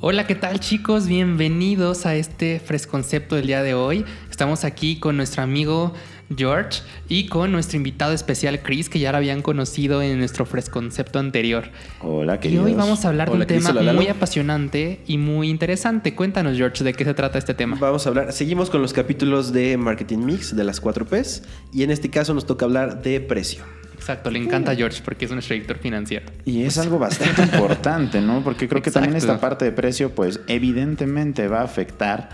Hola, ¿qué tal chicos? Bienvenidos a este fresconcepto del día de hoy. Estamos aquí con nuestro amigo George y con nuestro invitado especial Chris, que ya lo habían conocido en nuestro fresconcepto anterior. Hola, Y queridos. hoy vamos a hablar Hola, de un tema muy apasionante y muy interesante. Cuéntanos, George, de qué se trata este tema. Vamos a hablar, seguimos con los capítulos de Marketing Mix de las 4 Ps y en este caso nos toca hablar de precio. Exacto, le encanta a George porque es nuestro director financiero. Y es algo bastante importante, ¿no? Porque creo que también esta parte de precio, pues evidentemente va a afectar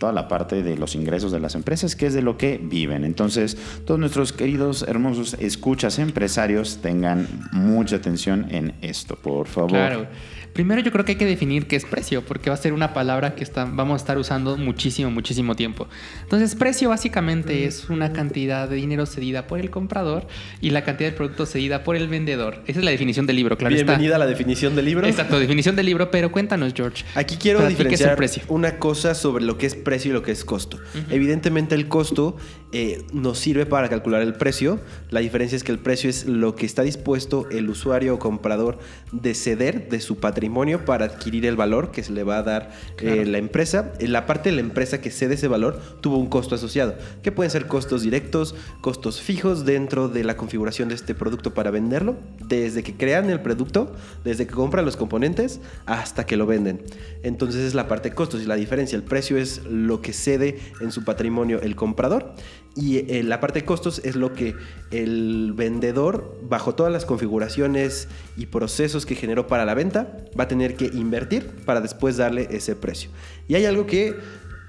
toda la parte de los ingresos de las empresas, que es de lo que viven. Entonces, todos nuestros queridos, hermosos escuchas empresarios tengan mucha atención en esto, por favor. Claro. Primero yo creo que hay que definir qué es precio, porque va a ser una palabra que está- vamos a estar usando muchísimo, muchísimo tiempo. Entonces, precio básicamente es una cantidad de dinero cedida por el comprador y la cantidad de producto cedida por el vendedor. Esa es la definición del libro, claro. está. Bienvenida a la definición del libro. Exacto, definición del libro, pero cuéntanos, George. Aquí quiero Para ti, ¿qué es el diferenciar precio? una cosa sobre lo que es precio y lo que es costo. Evidentemente el costo eh, nos sirve para calcular el precio. La diferencia es que el precio es lo que está dispuesto el usuario o comprador de ceder de su patrimonio para adquirir el valor que se le va a dar Claro. eh, la empresa. En la parte de la empresa que cede ese valor tuvo un costo asociado, que pueden ser costos directos, costos fijos dentro de la configuración de este producto para venderlo, desde que crean el producto, desde que compran los componentes hasta que lo venden. Entonces es la parte de costos y la diferencia. El precio es lo que cede en su patrimonio el comprador y eh, la parte de costos es lo que el vendedor, bajo todas las configuraciones y procesos que generó para la venta, va a tener que invertir para después darle ese precio. Y hay algo que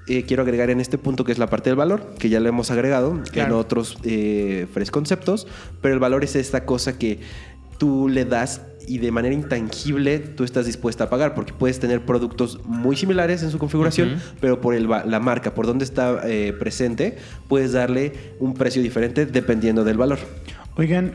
eh, quiero agregar en este punto que es la parte del valor, que ya lo hemos agregado en otros eh, fresh conceptos, pero el valor es esta cosa que tú le das y de manera intangible tú estás dispuesta a pagar, porque puedes tener productos muy similares en su configuración, pero por el la marca, por donde está eh, presente, puedes darle un precio diferente dependiendo del valor. Oigan,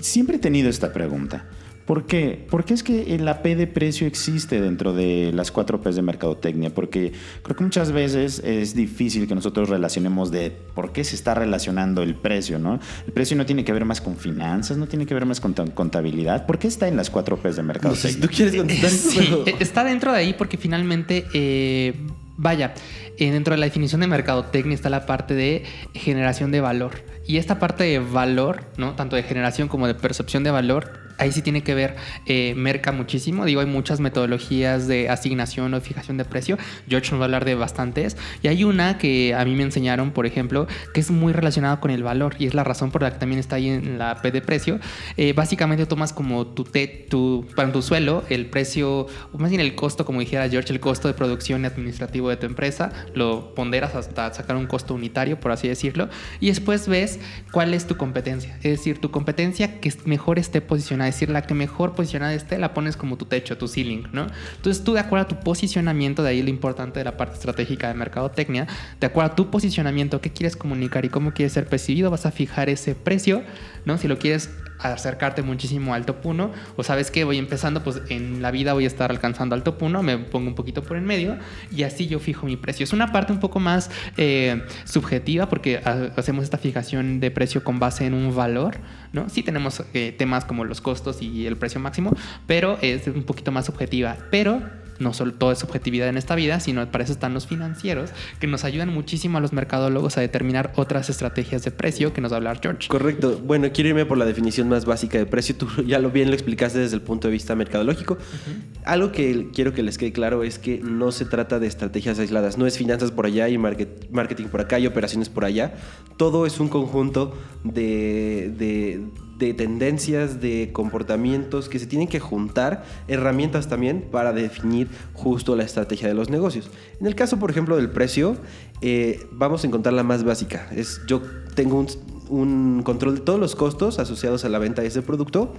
siempre he tenido esta pregunta. ¿Por qué? ¿Por qué es que la P de precio existe dentro de las cuatro Ps de mercadotecnia? Porque creo que muchas veces es difícil que nosotros relacionemos de por qué se está relacionando el precio, ¿no? El precio no tiene que ver más con finanzas, no tiene que ver más con ta- contabilidad. ¿Por qué está en las cuatro Ps de No sé mercadotecnia? si tú quieres contestar eso, Sí, pero- eh, está dentro de ahí porque finalmente, eh, vaya, eh, dentro de la definición de mercadotecnia está la parte de generación de valor. Y esta parte de valor, ¿no? Tanto de generación como de percepción de valor, ahí sí tiene que ver eh, merca muchísimo. Digo, hay muchas metodologías de asignación o fijación de precio. George nos va a hablar de bastantes. Y hay una que a mí me enseñaron, por ejemplo, que es muy relacionada con el valor. Y es la razón por la que también está ahí en la P de precio. Eh, básicamente tomas como tu, te- tu, para tu suelo el precio, o más bien el costo, como dijera George, el costo de producción y administrativo de tu empresa. Lo ponderas hasta sacar un costo unitario, por así decirlo. Y después ves cuál es tu competencia. Es decir, tu competencia que mejor esté posicionada. Es decir, la que mejor posicionada esté, la pones como tu techo, tu ceiling, ¿no? Entonces tú de acuerdo a tu posicionamiento, de ahí lo importante de la parte estratégica de mercadotecnia, de acuerdo a tu posicionamiento, qué quieres comunicar y cómo quieres ser percibido, vas a fijar ese precio, ¿no? Si lo quieres acercarte muchísimo al top 1 o sabes que voy empezando pues en la vida voy a estar alcanzando al top 1 me pongo un poquito por en medio y así yo fijo mi precio. Es una parte un poco más eh, subjetiva porque ha- hacemos esta fijación de precio con base en un valor no sí tenemos eh, temas como los costos y el precio máximo pero es un poquito más subjetiva pero no solo todo es subjetividad en esta vida, sino para eso están los financieros, que nos ayudan muchísimo a los mercadólogos a determinar otras estrategias de precio que nos va a hablar George. Correcto. Bueno, quiero irme por la definición más básica de precio. Tú ya lo bien lo explicaste desde el punto de vista mercadológico. Algo que quiero que les quede claro es que no se trata de estrategias aisladas. No es finanzas por allá y market- marketing por acá y operaciones por allá. Todo es un conjunto de, de- de tendencias, de comportamientos que se tienen que juntar, herramientas también para definir justo la estrategia de los negocios. En el caso, por ejemplo, del precio, eh, vamos a encontrar la más básica. Es yo tengo un, un control de todos los costos asociados a la venta de ese producto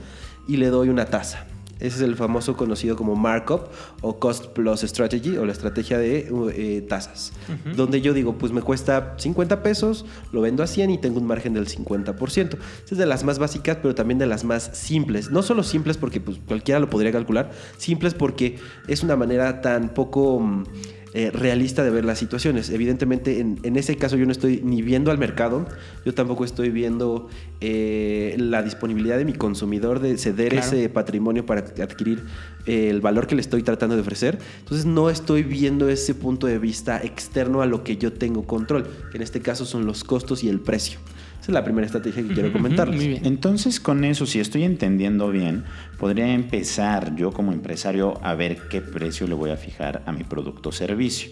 y le doy una tasa. Ese es el famoso conocido como markup o cost plus strategy o la estrategia de eh, tasas. Donde yo digo, pues me cuesta 50 pesos, lo vendo a 100 y tengo un margen del 50%. Esa es de las más básicas, pero también de las más simples. No solo simples porque pues, cualquiera lo podría calcular, simples porque es una manera tan poco... eh, realista de ver las situaciones. Evidentemente, en, en, ese caso yo no estoy ni viendo al mercado, yo tampoco estoy viendo eh, la disponibilidad de mi consumidor de ceder claro. ese patrimonio para adquirir eh, el valor que le estoy tratando de ofrecer. Entonces no estoy viendo ese punto de vista externo a lo que yo tengo control, que en este caso son los costos y el precio. Esa es la primera estrategia que quiero comentarles. Entonces, con eso, si estoy entendiendo bien, podría empezar yo como empresario a ver qué precio le voy a fijar a mi producto o servicio.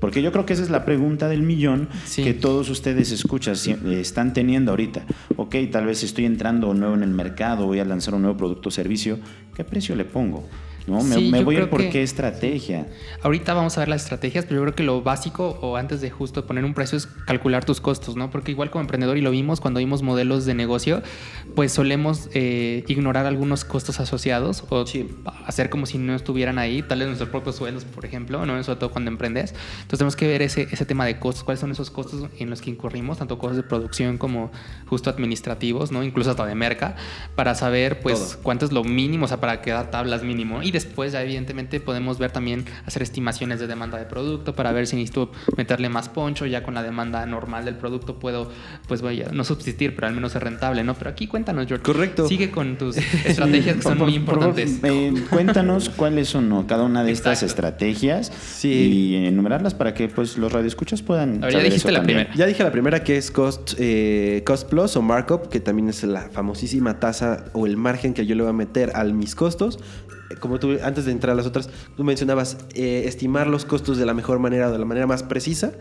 Porque yo creo que esa es la pregunta del millón sí. que todos ustedes escuchan, están teniendo ahorita. Ok, tal vez estoy entrando nuevo en el mercado, voy a lanzar un nuevo producto o servicio, ¿qué precio le pongo? ¿No? Me, Sí, me yo voy a ir por que- qué estrategia. Ahorita vamos a ver las estrategias, pero yo creo que lo básico o antes de justo poner un precio es calcular tus costos, ¿no? Porque igual como emprendedor y lo vimos cuando vimos modelos de negocio, pues solemos eh, ignorar algunos costos asociados o Sí. hacer como si no estuvieran ahí, tal vez nuestros propios sueldos, por ejemplo, ¿no? Sobre todo cuando emprendes. Entonces tenemos que ver ese, ese tema de costos, cuáles son esos costos en los que incurrimos, tanto costos de producción como justo administrativos, ¿no? Incluso hasta de merca, para saber pues Todo. cuánto es lo mínimo, o sea, para quedar tablas mínimo. Y después ya evidentemente podemos ver también, hacer estimaciones de demanda de producto para ver si necesito meterle más poncho, ya con la demanda normal del producto puedo, pues vaya, no subsistir, pero al menos ser rentable, ¿no? Pero aquí cuéntanos, George. Correcto. Sigue con tus estrategias que son Por- muy por importantes. eh, cuéntanos cuáles son ¿no? cada una de estas estrategias Sí. y enumerarlas para que pues los radioescuchas puedan A ver, ya dijiste eso la también. primera. Ya dije la primera que es cost, eh, cost plus o markup, que también es la famosísima tasa o el margen que yo le voy a meter a mis costos. Como tú, antes de entrar a las otras, tú mencionabas eh, estimar los costos de la mejor manera o de la manera más precisa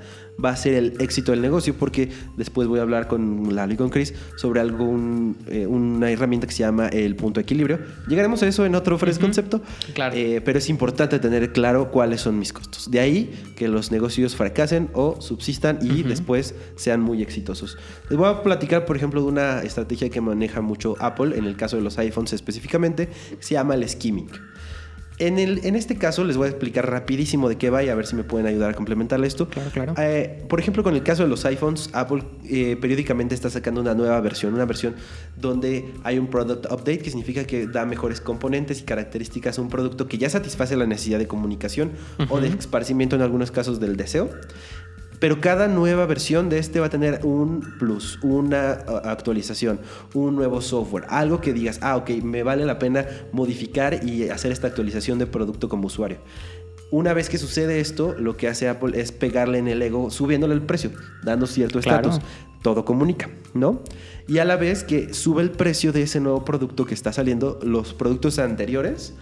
va a ser el éxito del negocio, porque después voy a hablar con Lalo y con Chris sobre algún, eh, una herramienta que se llama el punto de equilibrio. Llegaremos a eso en otro Fresh concepto, Claro. eh, pero es importante tener claro cuáles son mis costos. De ahí que los negocios fracasen o subsistan y después sean muy exitosos. Les voy a platicar, por ejemplo, de una estrategia que maneja mucho Apple, en el caso de los iPhones específicamente, que se llama el skimming. En, el, en este caso les voy a explicar rapidísimo de qué va y a ver si me pueden ayudar a complementarle esto. Claro, claro. Eh, por ejemplo, con el caso de los iPhones, Apple eh, periódicamente está sacando una nueva versión, una versión donde hay un product update, que significa que da mejores componentes y características a un producto que ya satisface la necesidad de comunicación o de esparcimiento en algunos casos del deseo. Pero cada nueva versión de este va a tener un plus, una uh, actualización, un nuevo software, algo que digas, ah, ok, me vale la pena modificar y hacer esta actualización de producto como usuario. Una vez que sucede esto, lo que hace Apple es pegarle en el ego, subiéndole el precio, dando cierto Claro. estatus. Todo comunica, ¿no? Y a la vez que sube el precio de ese nuevo producto que está saliendo, los productos anteriores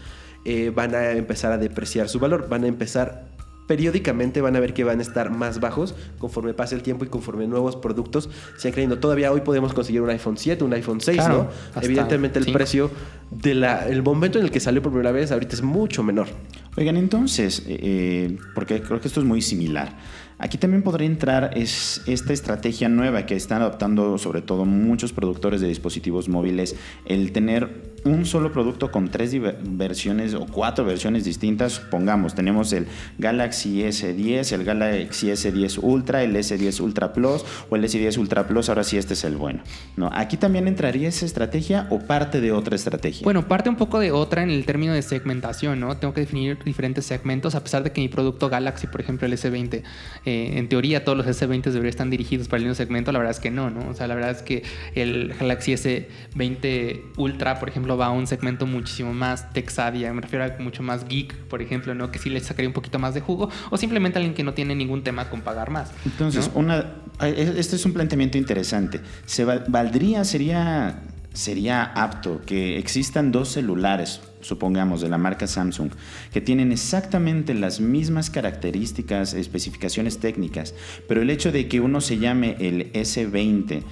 eh, van a empezar a depreciar su valor, van a empezar periódicamente van a ver que van a estar más bajos conforme pase el tiempo y conforme nuevos productos sean creyendo. Todavía hoy podemos conseguir un iPhone 7, un iPhone 6, Claro, ¿no? Evidentemente el cinco. precio del momento en el que salió por primera vez ahorita es mucho menor. Oigan, entonces, eh, eh, porque creo que esto es muy similar. Aquí también podría entrar es esta estrategia nueva que están adoptando sobre todo muchos productores de dispositivos móviles, el tener un solo producto con tres versiones o cuatro versiones distintas. Pongamos, tenemos el Galaxy S10, el Galaxy S10 Ultra, el S10 Ultra Plus o el S10 Ultra Plus, ahora sí este es el bueno. ¿no? Aquí también entraría esa estrategia o parte de otra estrategia. Bueno, parte un poco de otra en el término de segmentación, ¿no? Tengo que definir diferentes segmentos, a pesar de que mi producto Galaxy, por ejemplo, el S20, eh, en teoría todos los S20 deberían estar dirigidos para el mismo segmento, la verdad es que no, ¿no? O sea, la verdad es que el Galaxy S20 Ultra, por ejemplo, va a un segmento muchísimo más texadia, me refiero a mucho más geek, por ejemplo, ¿no? Que sí le sacaría un poquito más de jugo, o simplemente alguien que no tiene ningún tema con pagar más. Entonces, ¿no? una, eh, este es un planteamiento interesante. ¿Se val- valdría, sería, sería apto que existan dos celulares, supongamos, de la marca Samsung, que tienen exactamente las mismas características, especificaciones técnicas, pero el hecho de que uno se llame el S20,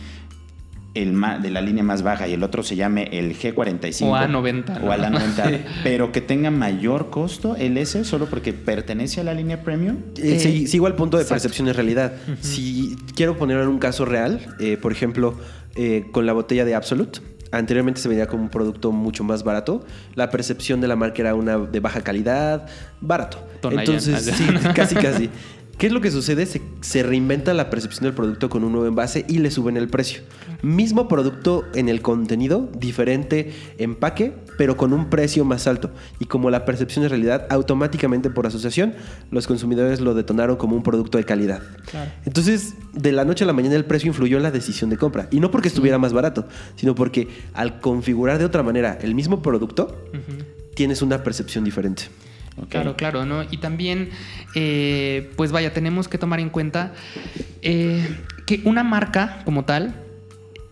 el ma- de la línea más baja y el otro se llame el G45 O A90, o ¿no? a la 90, Sí. pero que tenga mayor costo el S solo porque pertenece a la línea premium. Eh, sí, sigo al punto de exacto. percepción en realidad. Si quiero poner un caso real, eh, por ejemplo, eh, con la botella de Absolute. Anteriormente se veía como un producto mucho más barato. La percepción de la marca era una de baja calidad, barato. Entonces, sí, casi, casi. ¿Qué es lo que sucede? Se, se reinventa la percepción del producto con un nuevo envase y le suben el precio. Mismo producto en el contenido, diferente empaque, pero con un precio más alto. Y como la percepción es realidad, automáticamente por asociación, los consumidores lo detonaron como un producto de calidad. Claro. Entonces, de la noche a la mañana el precio influyó en la decisión de compra. Y no porque estuviera más barato, sino porque al configurar de otra manera el mismo producto, tienes una percepción diferente. Claro, claro, ¿no? Y también, eh, pues vaya, tenemos que tomar en cuenta eh, que una marca como tal,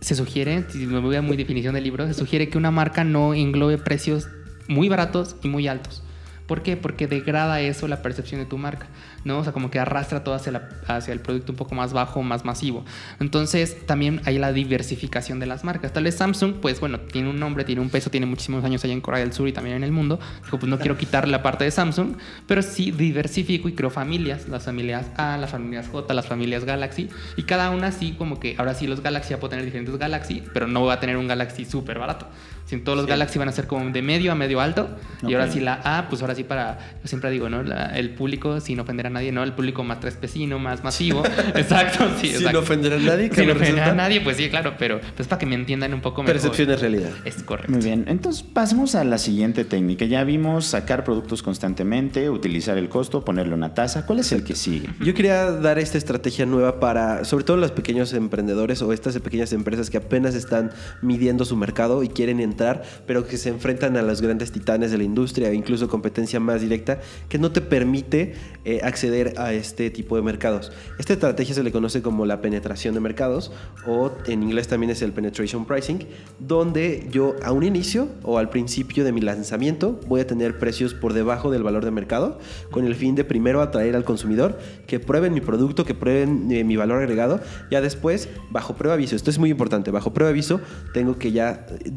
se sugiere, si me voy a muy definición del libro, se sugiere que una marca no englobe precios muy baratos y muy altos. ¿Por qué? Porque degrada eso la percepción de tu marca, ¿no? O sea, como que arrastra todo hacia, la- hacia el producto un poco más bajo, más masivo. Entonces, también hay la diversificación de las marcas. Tal vez Samsung, pues bueno, tiene un nombre, tiene un peso, tiene muchísimos años allá en Corea del Sur y también en el mundo. Dijo, pues no quiero quitarle la parte de Samsung, pero sí diversifico y creo familias, las familias A, las familias J, las familias Galaxy, y cada una sí como que, ahora sí los Galaxy ya puedo tener diferentes Galaxy, pero no va a tener un Galaxy súper barato. Si todos los Sí. Galaxy van a ser como de medio a medio alto, y ahora sí la A, pues ahora sí para, yo siempre digo, ¿no? La- el público, sin ofender a nadie, ¿no? El público más trespecino, más masivo. exacto, sí, Sin exacto. ofender a nadie, que Sin ofender a nadie, pues sí, claro, pero pues para que me entiendan un poco mejor. Percepción es realidad. Es correcto. Muy bien, entonces pasemos a la siguiente técnica. Ya vimos sacar productos constantemente, utilizar el costo, ponerle una tasa. ¿Cuál es el que sigue? Yo quería dar esta estrategia nueva para, sobre todo los pequeños emprendedores o estas pequeñas empresas que apenas están midiendo su mercado y quieren entrar, pero que se enfrentan a los grandes titanes de la industria incluso competencia más directa que no te permite eh, acceder a este tipo de mercados. Esta estrategia se le conoce como la penetración de mercados o en inglés también es el penetration pricing, donde yo a un inicio o al principio de mi lanzamiento voy a tener precios por debajo del valor de mercado con el fin de primero atraer al consumidor que prueben mi producto, que prueben eh, mi valor agregado, ya después bajo prueba aviso, esto es muy importante, bajo prueba aviso tengo que ya eh,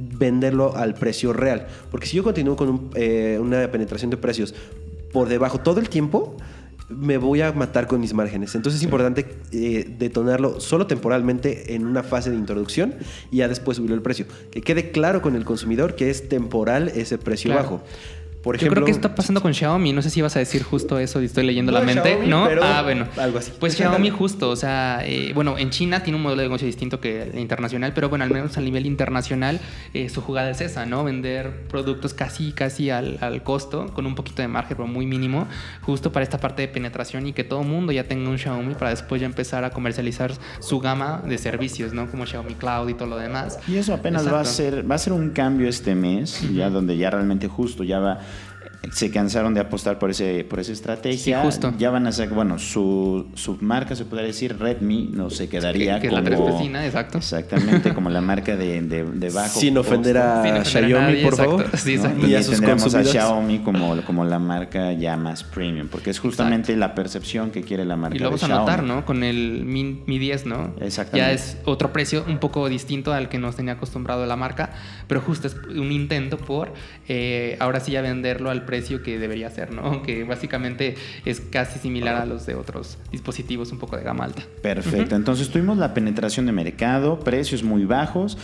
venderlo al precio real, porque si yo continúo con un, eh, una penetración de precios por debajo todo el tiempo, me voy a matar con mis márgenes. Entonces es importante eh, detonarlo solo temporalmente en una fase de introducción y ya después subirlo el precio. Que quede claro con el consumidor que es temporal ese precio Claro. bajo. Por Yo creo que está pasando con Xiaomi. No sé si vas a decir justo eso y estoy leyendo No la mente. Xiaomi, ¿No? pero ah, bueno. algo así. Pues Xiaomi justo. O sea, eh, bueno, en China tiene un modelo de negocio distinto que el internacional, pero bueno, al menos a nivel internacional eh, su jugada es esa, ¿no? Vender productos casi, casi al, al costo, con un poquito de margen, pero muy mínimo, justo para esta parte de penetración y que todo el mundo ya tenga un Xiaomi para después ya empezar a comercializar su gama de servicios, ¿no? Como Xiaomi Cloud y todo lo demás. Y eso apenas va a ser, va a ser un cambio este mes, ya donde ya realmente justo ya va. Se cansaron de apostar por ese, por esa estrategia. Sí, justo. Ya van a ser, bueno, su, su marca se podría decir Redmi, no se quedaría Que- que la como. tres vecina, exacto. Exactamente, como la marca de, de, de bajo. sin ofender a Sin ofender a Xiaomi, nadie, por exacto. favor. Sí, ¿no? exacto. Y Y, a sus tendremos a. Xiaomi como, como la marca ya más premium, porque es justamente la percepción que quiere la marca Y lo vamos de a notar, Xiaomi. ¿no? Con el Mi, Mi 10, ¿no? Exactamente. Ya es otro precio un poco distinto al que nos tenía acostumbrado la marca, pero justo es un intento por eh, ahora sí ya venderlo al precio que debería ser, ¿no? Que básicamente es casi similar a los de otros dispositivos un poco de gama alta. Perfecto, entonces tuvimos la penetración de mercado, precios muy bajos,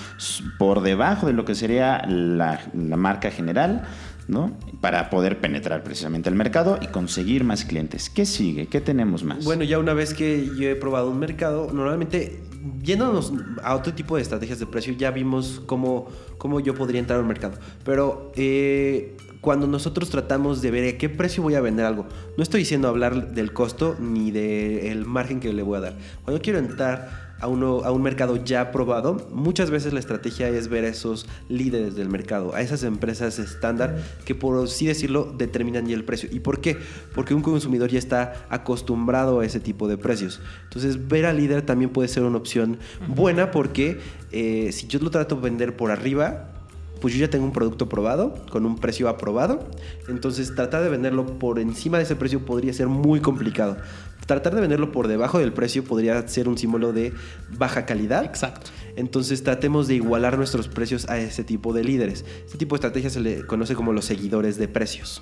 por debajo de lo que sería la, la marca general, ¿no? Para poder penetrar precisamente el mercado y conseguir más clientes. ¿Qué sigue? ¿Qué tenemos más? Bueno, ya una vez que yo he probado un mercado, normalmente yéndonos a otro tipo de estrategias de precio, ya vimos cómo, cómo yo podría entrar al mercado. Pero eh, cuando nosotros tratamos de ver a qué precio voy a vender algo, no estoy diciendo hablar del costo ni del margen que le voy a dar. Cuando quiero entrar a, uno, a un mercado ya probado, muchas veces la estrategia es ver a esos líderes del mercado, a esas empresas estándar que por así decirlo determinan ya el precio. ¿Y por qué? Porque un consumidor ya está acostumbrado a ese tipo de precios. Entonces ver al líder también puede ser una opción buena porque eh, si yo lo trato de vender por arriba, pues yo ya tengo un producto probado, con un precio aprobado. Entonces tratar de venderlo por encima de ese precio podría ser muy complicado. Tratar de venderlo por debajo del precio podría ser un símbolo de baja calidad. Exacto. Entonces tratemos de igualar nuestros precios a ese tipo de líderes. Este tipo de estrategia se le conoce como los seguidores de precios.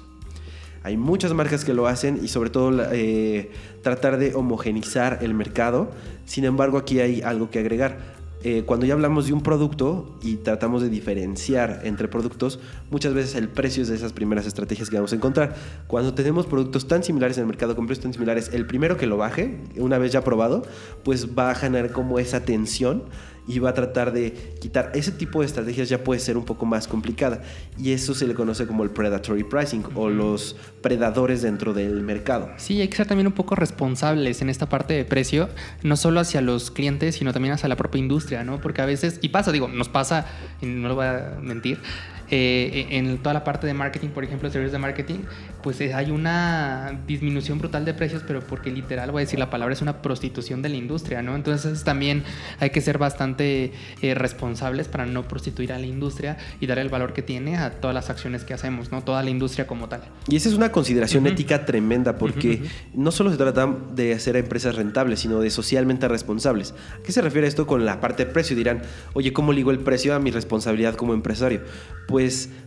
Hay muchas marcas que lo hacen y sobre todo eh, tratar de homogenizar el mercado. Sin embargo, aquí hay algo que agregar. Eh, cuando ya hablamos de un producto y tratamos de diferenciar entre productos, muchas veces el precio es de esas primeras estrategias que vamos a encontrar. Cuando tenemos productos tan similares en el mercado con precios tan similares, el primero que lo baje, una vez ya probado, pues va a generar como esa tensión y va a tratar de quitar ese tipo de estrategias ya puede ser un poco más complicada y eso se le conoce como el predatory pricing o los predadores dentro del mercado. Sí, hay que ser también un poco responsables en esta parte de precio, no solo hacia los clientes, sino también hacia la propia industria, ¿no? Porque a veces, y pasa, digo, nos pasa, y no lo voy a mentir, eh, en toda la parte de marketing, por ejemplo, servicios de marketing, pues eh, hay una disminución brutal de precios, pero porque literal, voy a decir la palabra, es una prostitución de la industria, ¿no? Entonces también hay que ser bastante eh, responsables para no prostituir a la industria y dar el valor que tiene a todas las acciones que hacemos, ¿no? Toda la industria como tal. Y esa es una consideración ética tremenda, porque no solo se trata de hacer empresas rentables, sino de socialmente responsables. ¿A qué se refiere esto con la parte de precio? Dirán, oye, ¿cómo ligo el precio a mi responsabilidad como empresario? Pues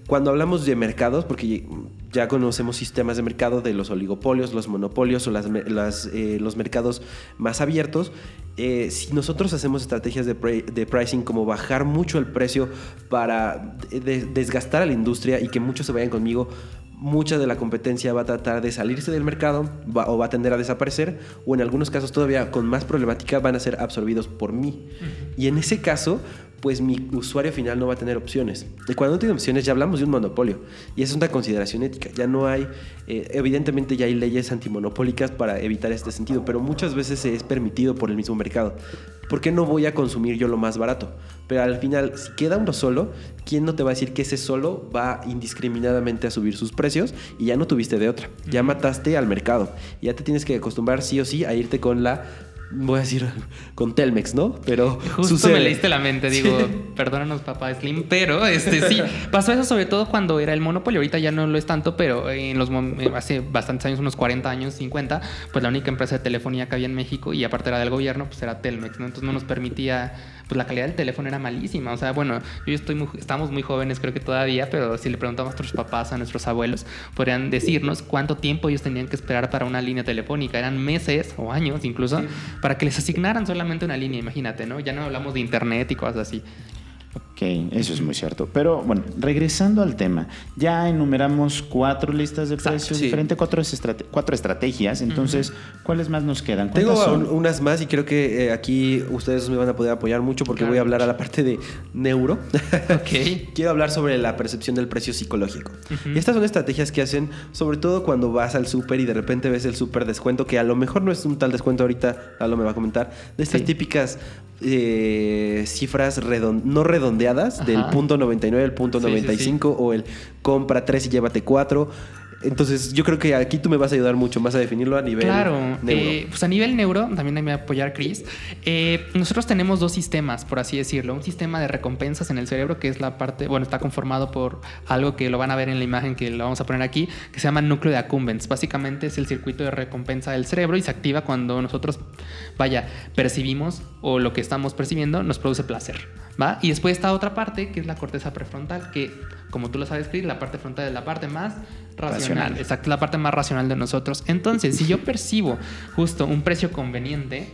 cuando hablamos de mercados, porque ya conocemos sistemas de mercado de los oligopolios, los monopolios o eh, los mercados más abiertos, eh, si nosotros hacemos estrategias de, pricing como bajar mucho el precio para desgastar a la industria y que muchos se vayan conmigo, mucha de la competencia va a tratar de salirse del mercado o va a tender a desaparecer o en algunos casos todavía con más problemática van a ser absorbidos por mí. Y en ese caso, pues mi usuario final no va a tener opciones. Y cuando no tiene opciones ya hablamos de un monopolio. Y esa es una consideración ética. Ya no hay, eh, evidentemente ya hay leyes antimonopólicas para evitar este sentido, pero muchas veces se es permitido por el mismo mercado. ¿Por qué no voy a consumir yo lo más barato? Pero al final, si queda uno solo, ¿quién no te va a decir que ese solo va indiscriminadamente a subir sus precios y ya no tuviste de otra? Ya mataste al mercado. Ya te tienes que acostumbrar sí o sí a irte con la voy a decir con Telmex, ¿no? Pero justo me leíste la mente, digo, perdónanos papá Slim, pero este sí, pasó eso sobre todo cuando era el monopolio, ahorita ya no lo es tanto, pero en los eh, hace bastantes años, unos 40 años, 50, pues la única empresa de telefonía que había en México y aparte era del gobierno, pues era Telmex, ¿no? Entonces no nos permitía pues la calidad del teléfono era malísima. O sea, bueno, yo estoy muy, estamos muy jóvenes, creo que todavía, pero si le preguntamos a nuestros papás, a nuestros abuelos, podrían decirnos cuánto tiempo ellos tenían que esperar para una línea telefónica. Eran meses o años incluso para que les asignaran solamente una línea, imagínate, ¿no? Ya no hablamos de internet y cosas así. Ok, eso es muy cierto. Pero bueno, regresando al tema, ya enumeramos cuatro listas de precios diferentes, cuatro, cuatro estrategias. Entonces, ¿cuáles más nos quedan? Tengo unas más y creo que eh, aquí ustedes me van a poder apoyar mucho porque voy a hablar a la parte de neuro. Ok. Quiero hablar sobre la percepción del precio psicológico. Y estas son estrategias que hacen, sobre todo cuando vas al súper y de repente ves el súper descuento, que a lo mejor no es un tal descuento ahorita, lo me va a comentar, de estas típicas eh, cifras no redondeadas del punto 99 al punto 95 o el compra 3 y llévate 4 entonces, yo creo que aquí tú me vas a ayudar mucho más a definirlo a nivel claro, neuro. Eh, pues a nivel neuro, también me va a apoyar Chris. Eh, nosotros tenemos dos sistemas, por así decirlo. Un sistema de recompensas en el cerebro, que es la parte, bueno, está conformado por algo que lo van a ver en la imagen que lo vamos a poner aquí, que se llama núcleo de accumbens. Básicamente es el circuito de recompensa del cerebro y se activa cuando nosotros, vaya, percibimos o lo que estamos percibiendo nos produce placer. ¿va? Y después está otra parte, que es la corteza prefrontal, que, como tú lo sabes, Chris, la parte frontal es la parte más racional. Exacto, la parte más racional de nosotros. Entonces, si yo percibo justo un precio conveniente,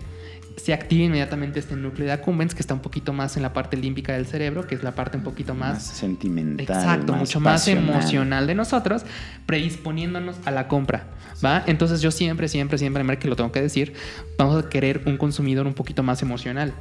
se activa inmediatamente este núcleo de accumbens que está un poquito más en la parte límbica del cerebro, que es la parte un poquito más, sentimental. Exacto, mucho más emocional de nosotros, predisponiéndonos a la compra. ¿va? Entonces yo siempre, siempre, siempre, que lo tengo que decir, vamos a querer un consumidor un poquito más emocional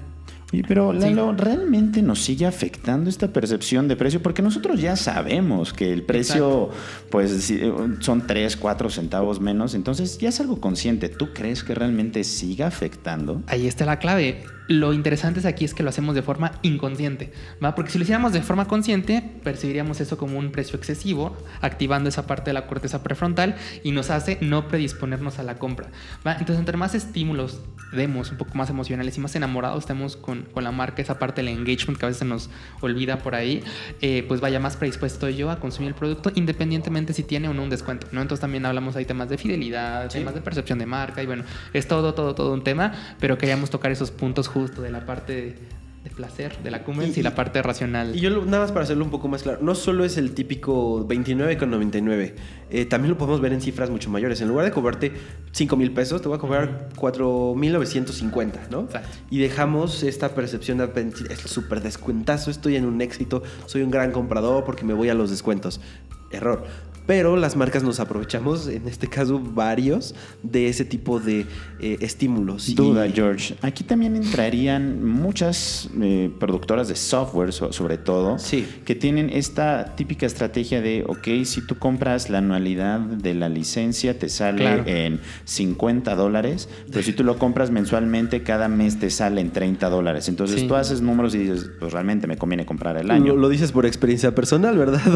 pero Lalo, ¿realmente nos sigue afectando esta percepción de precio? Porque nosotros ya sabemos que el precio, pues, eh, son 3, 4 centavos menos, entonces ya es algo consciente. ¿Tú crees que realmente siga afectando? Ahí está la clave lo interesante aquí es que lo hacemos de forma inconsciente, ¿va? Porque si lo hiciéramos de forma consciente, percibiríamos eso como un precio excesivo, activando esa parte de la corteza prefrontal y nos hace no predisponernos a la compra, ¿va? Entonces, entre más estímulos demos, un poco más emocionales y más enamorados estemos con, con la marca, esa parte del engagement que a veces nos olvida por ahí, eh, pues vaya más predispuesto yo a consumir el producto, independientemente si tiene o no un descuento, ¿no? Entonces también hablamos ahí temas de fidelidad, temas de percepción de marca y bueno, es todo, todo, todo un tema, pero queríamos tocar esos puntos justo de la parte de placer de la Cummins y, la parte racional. Y yo nada más para hacerlo un poco más claro, no solo es el típico 29,99, eh, también lo podemos ver en cifras mucho mayores. En lugar de cobrarte 5 mil pesos, te voy a cobrar 4,950, ¿no? Exacto. Y dejamos esta percepción de es súper descuentazo, estoy en un éxito, soy un gran comprador porque me voy a los descuentos. Error pero las marcas nos aprovechamos, en este caso varios, de ese tipo de eh, estímulos. Duda, George. Aquí también entrarían muchas eh, productoras de software, sobre todo, que tienen esta típica estrategia de, ok, si tú compras la anualidad de la licencia, te sale en 50 dólares, pero si tú lo compras mensualmente, cada mes te sale en 30 dólares. Entonces tú haces números y dices, pues realmente me conviene comprar el año. Lo, dices por experiencia personal, ¿verdad?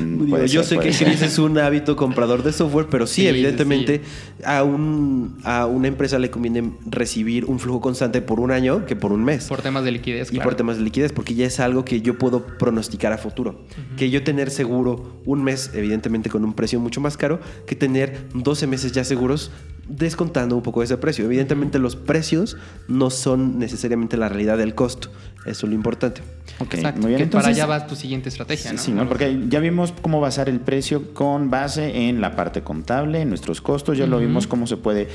Mm, yo sé que es un hábito comprador de software, pero sí, evidentemente A, un, a una empresa le conviene recibir un flujo constante por un año que por un mes. Por temas de liquidez. Y por temas de liquidez, porque ya es algo que yo puedo pronosticar a futuro. Que yo tener seguro un mes, evidentemente con un precio mucho más caro, que tener 12 meses ya seguros descontando un poco ese precio. Evidentemente los precios no son necesariamente la realidad del costo. Eso es lo importante. Exacto, muy bien. para allá va tu siguiente estrategia, ¿no? Sí, ¿no? porque ya vimos cómo basar el precio con base en la parte contable, en nuestros costos, ya lo vimos cómo se puede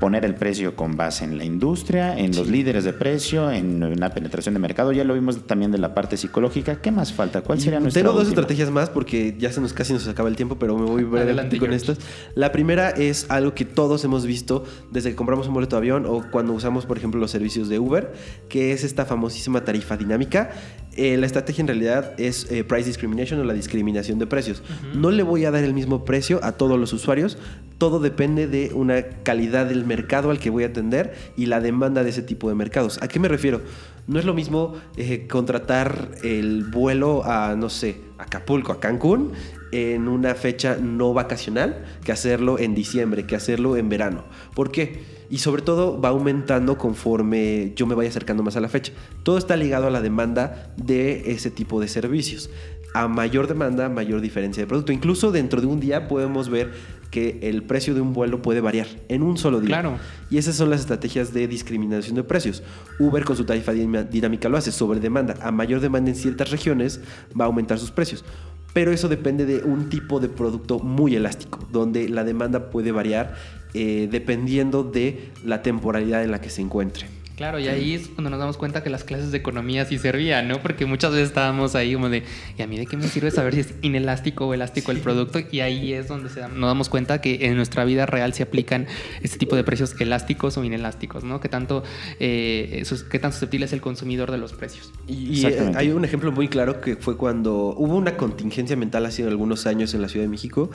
poner el precio con base en la industria, en los líderes de precio, en la penetración de mercado, ya lo vimos también de la parte psicológica. ¿Qué más falta? ¿Cuál sería nuestra Tengo dos estrategias más porque ya se nos casi nos acaba el tiempo, pero me voy adelante con estas. La primera es algo que todos hemos visto desde que compramos un boleto de avión o cuando usamos, por ejemplo, los servicios de Uber, que es esta famosísima tarifa dinámica. Eh, la estrategia en realidad es eh, price discrimination o la discriminación de precios. No le voy a dar el mismo precio a todos los usuarios. Todo depende de una calidad del mercado al que voy a atender y la demanda de ese tipo de mercados. ¿A qué me refiero? No es lo mismo eh, contratar el vuelo a, no sé, Acapulco, a Cancún, en una fecha no vacacional, que hacerlo en diciembre, que hacerlo en verano. ¿Por qué? Y sobre todo va aumentando conforme yo me vaya acercando más a la fecha. Todo está ligado a la demanda de ese tipo de servicios. A mayor demanda, mayor diferencia de producto. Incluso dentro de un día podemos ver que el precio de un vuelo puede variar en un solo día. Claro. Y esas son las estrategias de discriminación de precios. Uber con su tarifa dinámica lo hace sobre demanda. A mayor demanda en ciertas regiones va a aumentar sus precios pero eso depende de un tipo de producto muy elástico, donde la demanda puede variar eh, dependiendo de la temporalidad en la que se encuentre. Claro, y ahí es cuando nos damos cuenta que las clases de economía sí servían, ¿no? Porque muchas veces estábamos ahí como de, ¿y a mí de qué me sirve saber si es inelástico o elástico el producto? Y ahí es donde nos damos cuenta que en nuestra vida real se aplican este tipo de precios elásticos o inelásticos, ¿no? Que tanto, eh, qué tan susceptible es el consumidor de los precios. Y, eh, hay un ejemplo muy claro que fue cuando hubo una contingencia mental hace algunos años en la Ciudad de México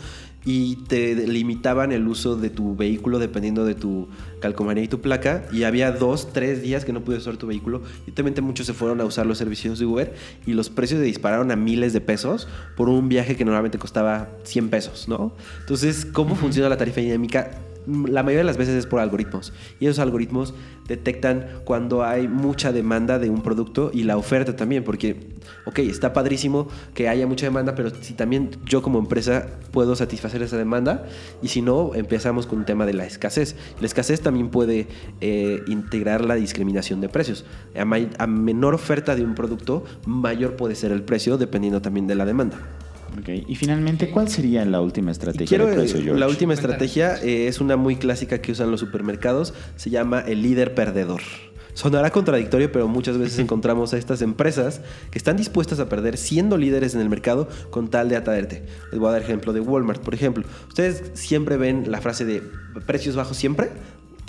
y te limitaban el uso de tu vehículo dependiendo de tu calcomanía y tu placa y había dos, tres días que no pude usar tu vehículo. Y también muchos se fueron a usar los servicios de Uber y los precios se dispararon a miles de pesos por un viaje que normalmente costaba 100 pesos, ¿no? Entonces, ¿cómo funciona la tarifa dinámica? La mayoría de las veces es por algoritmos. Y esos algoritmos detectan cuando hay mucha demanda de un producto y la oferta también, porque, ok, está padrísimo que haya mucha demanda, pero si también yo como empresa puedo satisfacer esa demanda, y si no, empezamos con un tema de la escasez. La escasez también puede eh, integrar la discriminación de precios. A, a menor oferta de un producto, mayor puede ser el precio, dependiendo también de la demanda. Y finalmente, ¿cuál sería la última estrategia de precio, George? La última estrategia eh, es una muy clásica que usan los supermercados. Se llama el líder perdedor. Sonará contradictorio, pero muchas veces encontramos a estas empresas que están dispuestas a perder siendo líderes en el mercado con tal de atraerte. Les voy a dar ejemplo de Walmart, por ejemplo. Ustedes siempre ven la frase de precios bajos siempre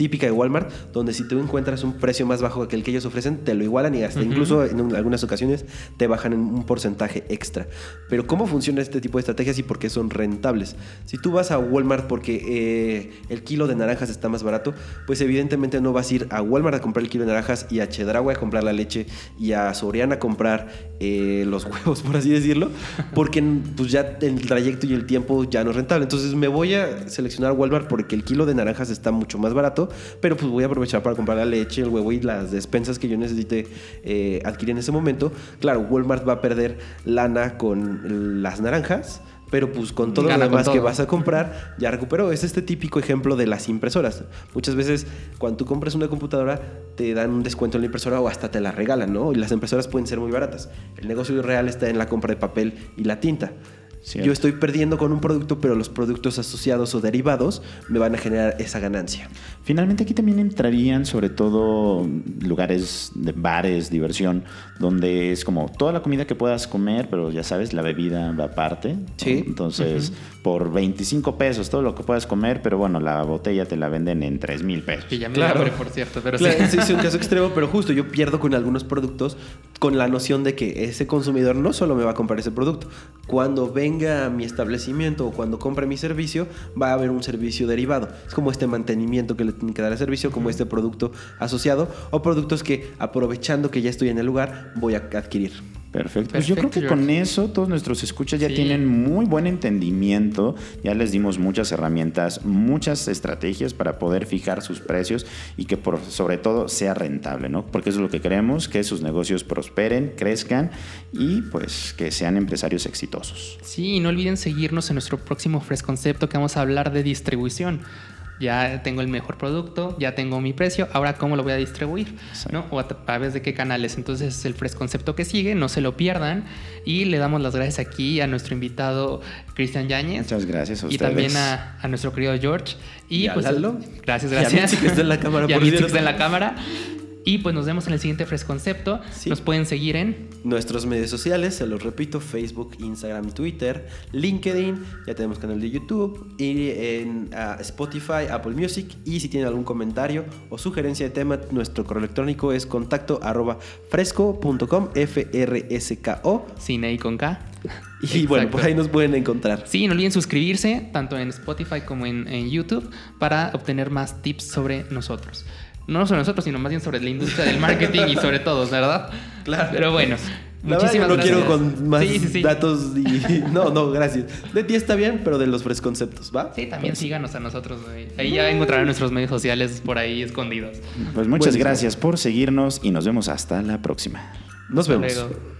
típica de Walmart, donde si tú encuentras un precio más bajo que el que ellos ofrecen, te lo igualan y hasta incluso en algunas ocasiones te bajan en un porcentaje extra. Pero ¿cómo funciona este tipo de estrategias y por qué son rentables? Si tú vas a Walmart porque eh, el kilo de naranjas está más barato, pues evidentemente no vas a ir a Walmart a comprar el kilo de naranjas y a Chedraui a comprar la leche y a Soriana a comprar eh, los huevos, por así decirlo, porque pues ya el trayecto y el tiempo ya no es rentable. Entonces me voy a seleccionar Walmart porque el kilo de naranjas está mucho más barato pero pues voy a aprovechar para comprar la leche, el huevo y las despensas que yo necesite eh, adquirir en ese momento. Claro, Walmart va a perder lana con las naranjas, pero pues con todo Gana lo demás que vas a comprar, ya recuperó. Es este típico ejemplo de las impresoras. Muchas veces cuando tú compras una computadora, te dan un descuento en la impresora o hasta te la regalan, ¿no? Y las impresoras pueden ser muy baratas. El negocio real está en la compra de papel y la tinta. Cierto. Yo estoy perdiendo con un producto, pero los productos asociados o derivados me van a generar esa ganancia. Finalmente aquí también entrarían sobre todo lugares de bares, diversión, donde es como toda la comida que puedas comer, pero ya sabes, la bebida va aparte. Sí. Entonces, por 25 pesos todo lo que puedas comer, pero bueno, la botella te la venden en 3 mil pesos. Que ya me Claro. hambre, por cierto, pero Claro, sí. sí, es un caso extremo, pero justo yo pierdo con algunos productos con la noción de que ese consumidor no solo me va a comprar ese producto. Cuando venga a mi establecimiento o cuando compre mi servicio, va a haber un servicio derivado. Es como este mantenimiento que le tiene que dar al servicio, como este producto asociado o productos que aprovechando que ya estoy en el lugar voy a adquirir. Perfecto. Pues yo creo que con eso todos nuestros escuchas ya Sí. tienen muy buen entendimiento. Ya les dimos muchas herramientas, muchas estrategias para poder fijar sus precios y que por sobre todo sea rentable, ¿no? Porque eso es lo que queremos, que sus negocios prosperen, crezcan y pues que sean empresarios exitosos. Sí, y no olviden seguirnos en nuestro próximo Fresh Concepto que vamos a hablar de distribución. Ya tengo el mejor producto, ya tengo mi precio, ahora cómo lo voy a distribuir. ¿no? O a través de qué canales. Entonces, el Fresh Concepto que sigue, no se lo pierdan. Y le damos las gracias aquí a nuestro invitado Cristian Yáñez. Muchas gracias a Y ustedes. también a, a nuestro querido George. Y, Y a pues, Lalo. gracias, Y a gracias. Mitzi, que está en la cámara, Y a por Mitzi, que está en la cámara. Y pues nos vemos en el siguiente Fresh Concepto. Sí. Nos pueden seguir en Nuestros medios sociales, se los repito, Facebook, Instagram, Twitter, LinkedIn, ya tenemos canal de YouTube y en ah, Spotify, Apple Music y si tienen algún comentario o sugerencia de tema, nuestro correo electrónico es contacto arroba fresco.com, F-R-S-K-O. Cine y con K. Y bueno, por ahí nos pueden encontrar. Sí, no olviden suscribirse tanto en Spotify como en, en YouTube para obtener más tips sobre nosotros. No sobre nosotros, sino más bien sobre la industria del marketing y sobre todos, ¿verdad? Claro. Pero bueno, La verdad, yo muchísimas no gracias. quiero con más Sí, sí, sí. datos y... No, no, gracias. De ti está bien, pero de los frescos conceptos, ¿va? Sí, también síganos a nosotros. güey. Ahí ya encontrarán nuestros medios sociales por ahí escondidos. Pues muchas gracias por seguirnos y nos vemos hasta la próxima. Nos Hasta vemos. luego.